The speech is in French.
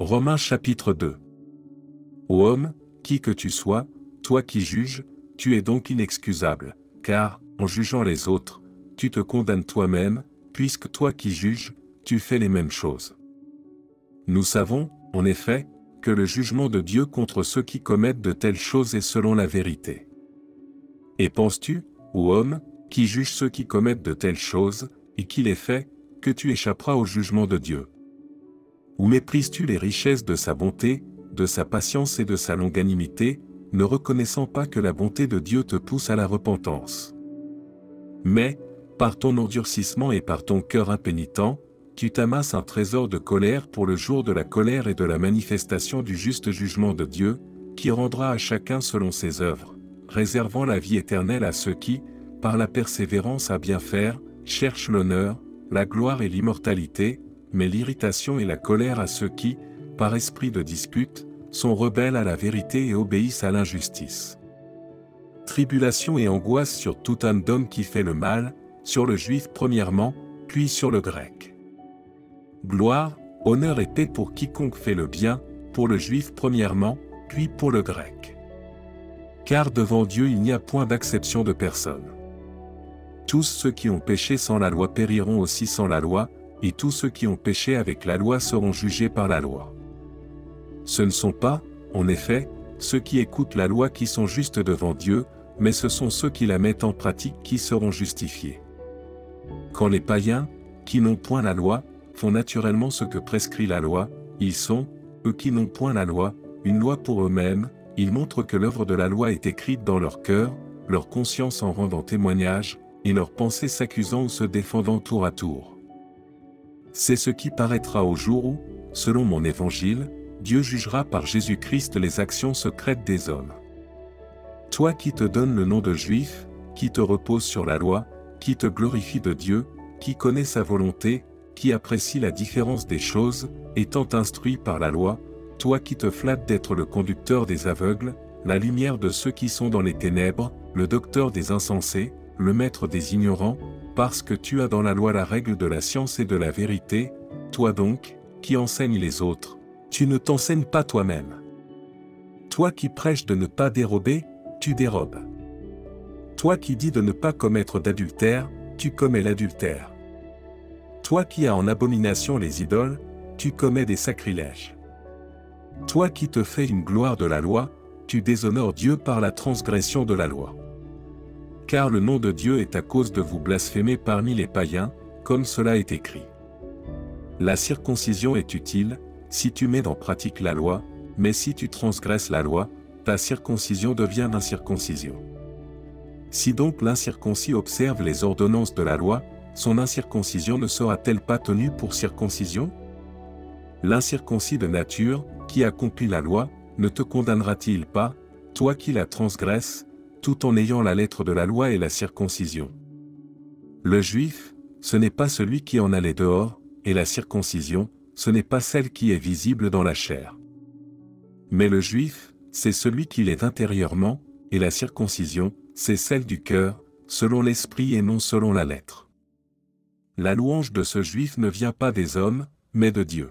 Romains chapitre 2. Ô homme, qui que tu sois, toi qui juges, tu es donc inexcusable, car, en jugeant les autres, tu te condamnes toi-même, puisque toi qui juges, tu fais les mêmes choses. Nous savons, en effet, que le jugement de Dieu contre ceux qui commettent de telles choses est selon la vérité. Et penses-tu, ô homme, qui juge ceux qui commettent de telles choses, et qui les fait, que tu échapperas au jugement de Dieu? Ou méprises-tu les richesses de sa bonté, de sa patience et de sa longanimité, ne reconnaissant pas que la bonté de Dieu te pousse à la repentance? Mais, par ton endurcissement et par ton cœur impénitent, tu t'amasses un trésor de colère pour le jour de la colère et de la manifestation du juste jugement de Dieu, qui rendra à chacun selon ses œuvres, réservant la vie éternelle à ceux qui, par la persévérance à bien faire, cherchent l'honneur, la gloire et l'immortalité, mais l'irritation et la colère à ceux qui, par esprit de dispute, sont rebelles à la vérité et obéissent à l'injustice. Tribulation et angoisse sur tout un d'homme qui fait le mal, sur le juif premièrement, puis sur le grec. Gloire, honneur et paix pour quiconque fait le bien, pour le juif premièrement, puis pour le grec. Car devant Dieu il n'y a point d'acception de personne. Tous ceux qui ont péché sans la loi périront aussi sans la loi, et tous ceux qui ont péché avec la loi seront jugés par la loi. Ce ne sont pas, en effet, ceux qui écoutent la loi qui sont justes devant Dieu, mais ce sont ceux qui la mettent en pratique qui seront justifiés. Quand les païens, qui n'ont point la loi, font naturellement ce que prescrit la loi, ils sont, eux qui n'ont point la loi, une loi pour eux-mêmes, ils montrent que l'œuvre de la loi est écrite dans leur cœur, leur conscience en rendant témoignage, et leurs pensées s'accusant ou se défendant tour à tour. C'est ce qui paraîtra au jour où, selon mon évangile, Dieu jugera par Jésus-Christ les actions secrètes des hommes. Toi qui te donnes le nom de juif, qui te repose sur la loi, qui te glorifie de Dieu, qui connaît sa volonté, qui apprécie la différence des choses, étant instruit par la loi, toi qui te flattes d'être le conducteur des aveugles, la lumière de ceux qui sont dans les ténèbres, le docteur des insensés, le maître des ignorants, parce que tu as dans la loi la règle de la science et de la vérité, toi donc, qui enseignes les autres, tu ne t'enseignes pas toi-même. Toi qui prêches de ne pas dérober, tu dérobes. Toi qui dis de ne pas commettre d'adultère, tu commets l'adultère. Toi qui as en abomination les idoles, tu commets des sacrilèges. Toi qui te fais une gloire de la loi, tu déshonores Dieu par la transgression de la loi. Car le nom de Dieu est à cause de vous blasphémer parmi les païens, comme cela est écrit. La circoncision est utile, si tu mets en pratique la loi, mais si tu transgresses la loi, ta circoncision devient l'incirconcision. Si donc l'incirconcis observe les ordonnances de la loi, son incirconcision ne sera-t-elle pas tenue pour circoncision? L'incirconcis de nature, qui accomplit la loi, ne te condamnera-t-il pas, toi qui la transgresses, tout en ayant la lettre de la loi et la circoncision Le juif, ce n'est pas celui qui en allait dehors, et la circoncision, ce n'est pas celle qui est visible dans la chair. Mais le juif, c'est celui qui l'est intérieurement, et la circoncision, c'est celle du cœur, selon l'esprit et non selon la lettre la louange de ce juif ne vient pas des hommes, mais de Dieu.